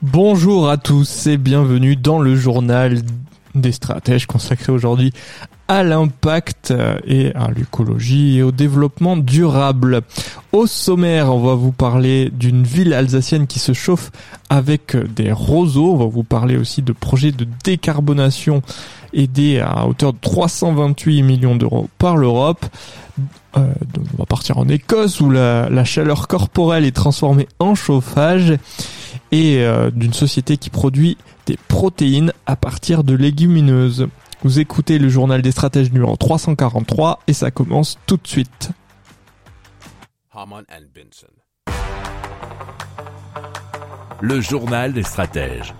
Bonjour à tous et bienvenue dans le journal des stratèges consacré aujourd'hui à l'impact et à l'écologie et au développement durable. Au sommaire, on va vous parler d'une ville alsacienne qui se chauffe avec des roseaux. On va vous parler aussi de projets de décarbonation aidés à hauteur de 328 millions d'euros par l'Europe. Euh, on va partir en Écosse où la, la, chaleur corporelle est transformée en chauffage et euh, d'une société qui produit des protéines à partir de légumineuses. Vous écoutez le journal des stratèges numéro 343 et ça commence tout de suite. Le journal des stratèges.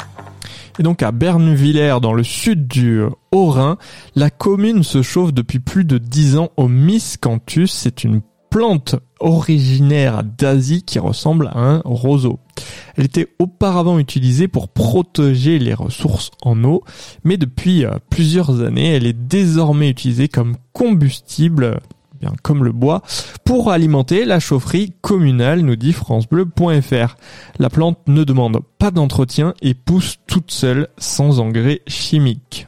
Et donc à Bernvillers, dans le sud du Haut-Rhin, la commune se chauffe depuis plus de 10 ans au miscanthus. C'est une plante originaire d'Asie qui ressemble à un roseau. Elle était auparavant utilisée pour protéger les ressources en eau, mais depuis euh, plusieurs années, elle est désormais utilisée comme combustible bien comme le bois, pour alimenter la chaufferie communale, nous dit francebleu.fr. La plante ne demande pas d'entretien et pousse toute seule sans engrais chimiques.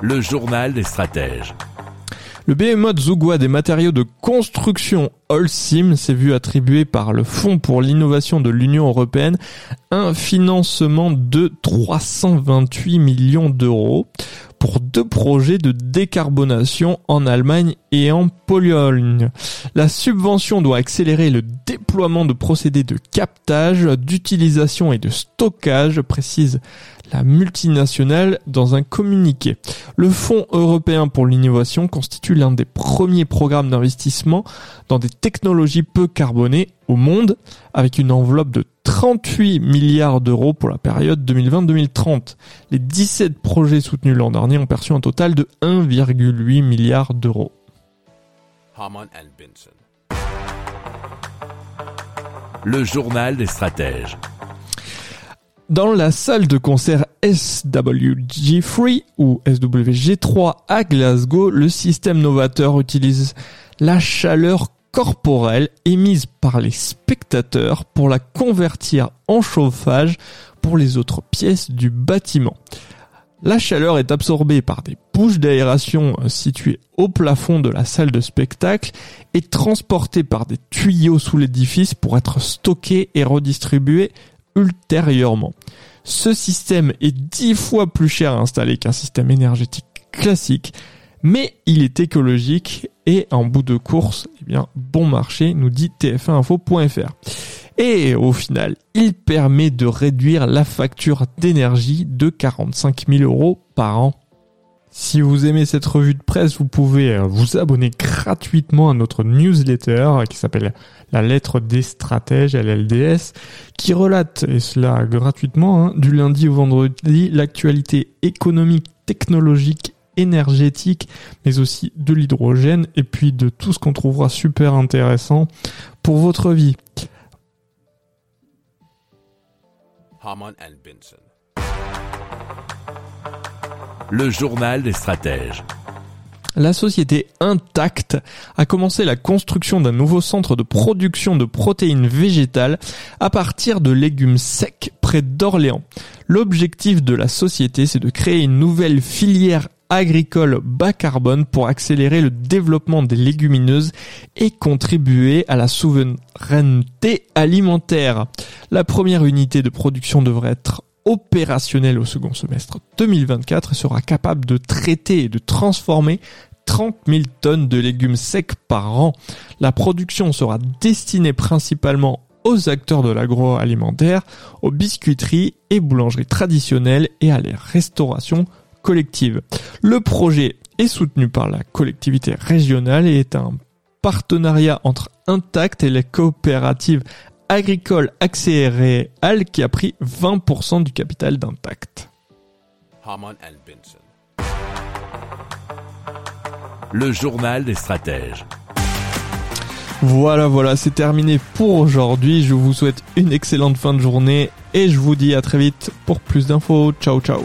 Le journal des stratèges. Le behemoth Zugwa des matériaux de construction Holcim s'est vu attribuer par le Fonds pour l'innovation de l'Union européenne un financement de 328 millions d'euros pour deux projets de décarbonation en Allemagne et en Pologne. La subvention doit accélérer le déploiement de procédés de captage, d'utilisation et de stockage, précise la multinationale dans un communiqué. Le Fonds européen pour l'innovation constitue l'un des premiers programmes d'investissement dans des technologies peu carbonées au monde, avec une enveloppe de 38 milliards d'euros pour la période 2020-2030. Les 17 projets soutenus l'an dernier ont perçu un total de 1,8 milliard d'euros. Le journal des stratèges. Dans la salle de concert SWG3 ou SWG3 à Glasgow, le système novateur utilise la chaleur corporelle émise par les spectateurs pour la convertir en chauffage pour les autres pièces du bâtiment. La chaleur est absorbée par des bouches d'aération situées au plafond de la salle de spectacle et transportée par des tuyaux sous l'édifice pour être stockée et redistribuée ultérieurement. Ce système est dix fois plus cher à installer qu'un système énergétique classique, mais il est écologique et en bout de course, eh bien, bon marché, nous dit tf1info.fr. Et au final, il permet de réduire la facture d'énergie de 45 000 euros par an. Si vous aimez cette revue de presse, vous pouvez euh, vous abonner gratuitement à notre newsletter qui s'appelle La lettre des stratèges, LLDS, qui relate, et cela gratuitement, hein, du lundi au vendredi, l'actualité économique, technologique, énergétique, mais aussi de l'hydrogène, et puis de tout ce qu'on trouvera super intéressant pour votre vie. Le journal des stratèges. La société Intact a commencé la construction d'un nouveau centre de production de protéines végétales à partir de légumes secs près d'Orléans. L'objectif de la société, c'est de créer une nouvelle filière agricole bas carbone pour accélérer le développement des légumineuses et contribuer à la souveraineté alimentaire. La première unité de production devrait être opérationnelle au second semestre 2024 et sera capable de traiter et de transformer 30 000 tonnes de légumes secs par an. La production sera destinée principalement aux acteurs de l'agroalimentaire, aux biscuiteries et boulangeries traditionnelles et à la restauration collective. Le projet est soutenu par la collectivité régionale et est un partenariat entre Intact et les coopératives agricoles accélérées qui a pris 20% du capital d'Intact. Le journal des stratèges. Voilà, voilà, c'est terminé pour aujourd'hui. Je vous souhaite une excellente fin de journée et je vous dis à très vite pour plus d'infos. Ciao, ciao.